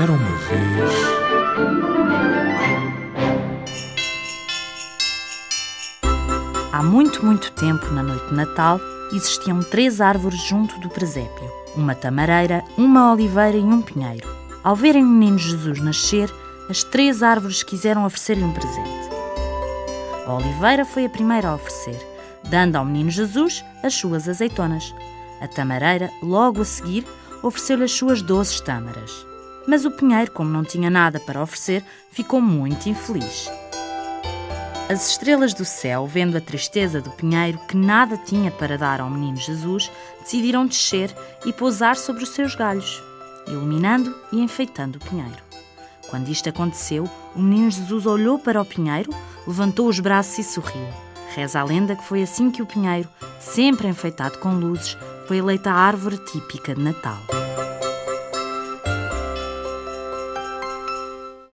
Era uma vez. Há muito, muito tempo, na noite de Natal, existiam três árvores junto do presépio: uma tamareira, uma oliveira e um pinheiro. Ao verem o menino Jesus nascer, as três árvores quiseram oferecer-lhe um presente. A oliveira foi a primeira a oferecer, dando ao menino Jesus as suas azeitonas. A tamareira, logo a seguir, ofereceu-lhe as suas doces tâmaras. Mas o pinheiro, como não tinha nada para oferecer, ficou muito infeliz. As estrelas do céu, vendo a tristeza do pinheiro, que nada tinha para dar ao menino Jesus, decidiram descer e pousar sobre os seus galhos, iluminando e enfeitando o pinheiro. Quando isto aconteceu, o menino Jesus olhou para o pinheiro, levantou os braços e sorriu. Reza a lenda que foi assim que o pinheiro, sempre enfeitado com luzes, foi eleita a árvore típica de Natal.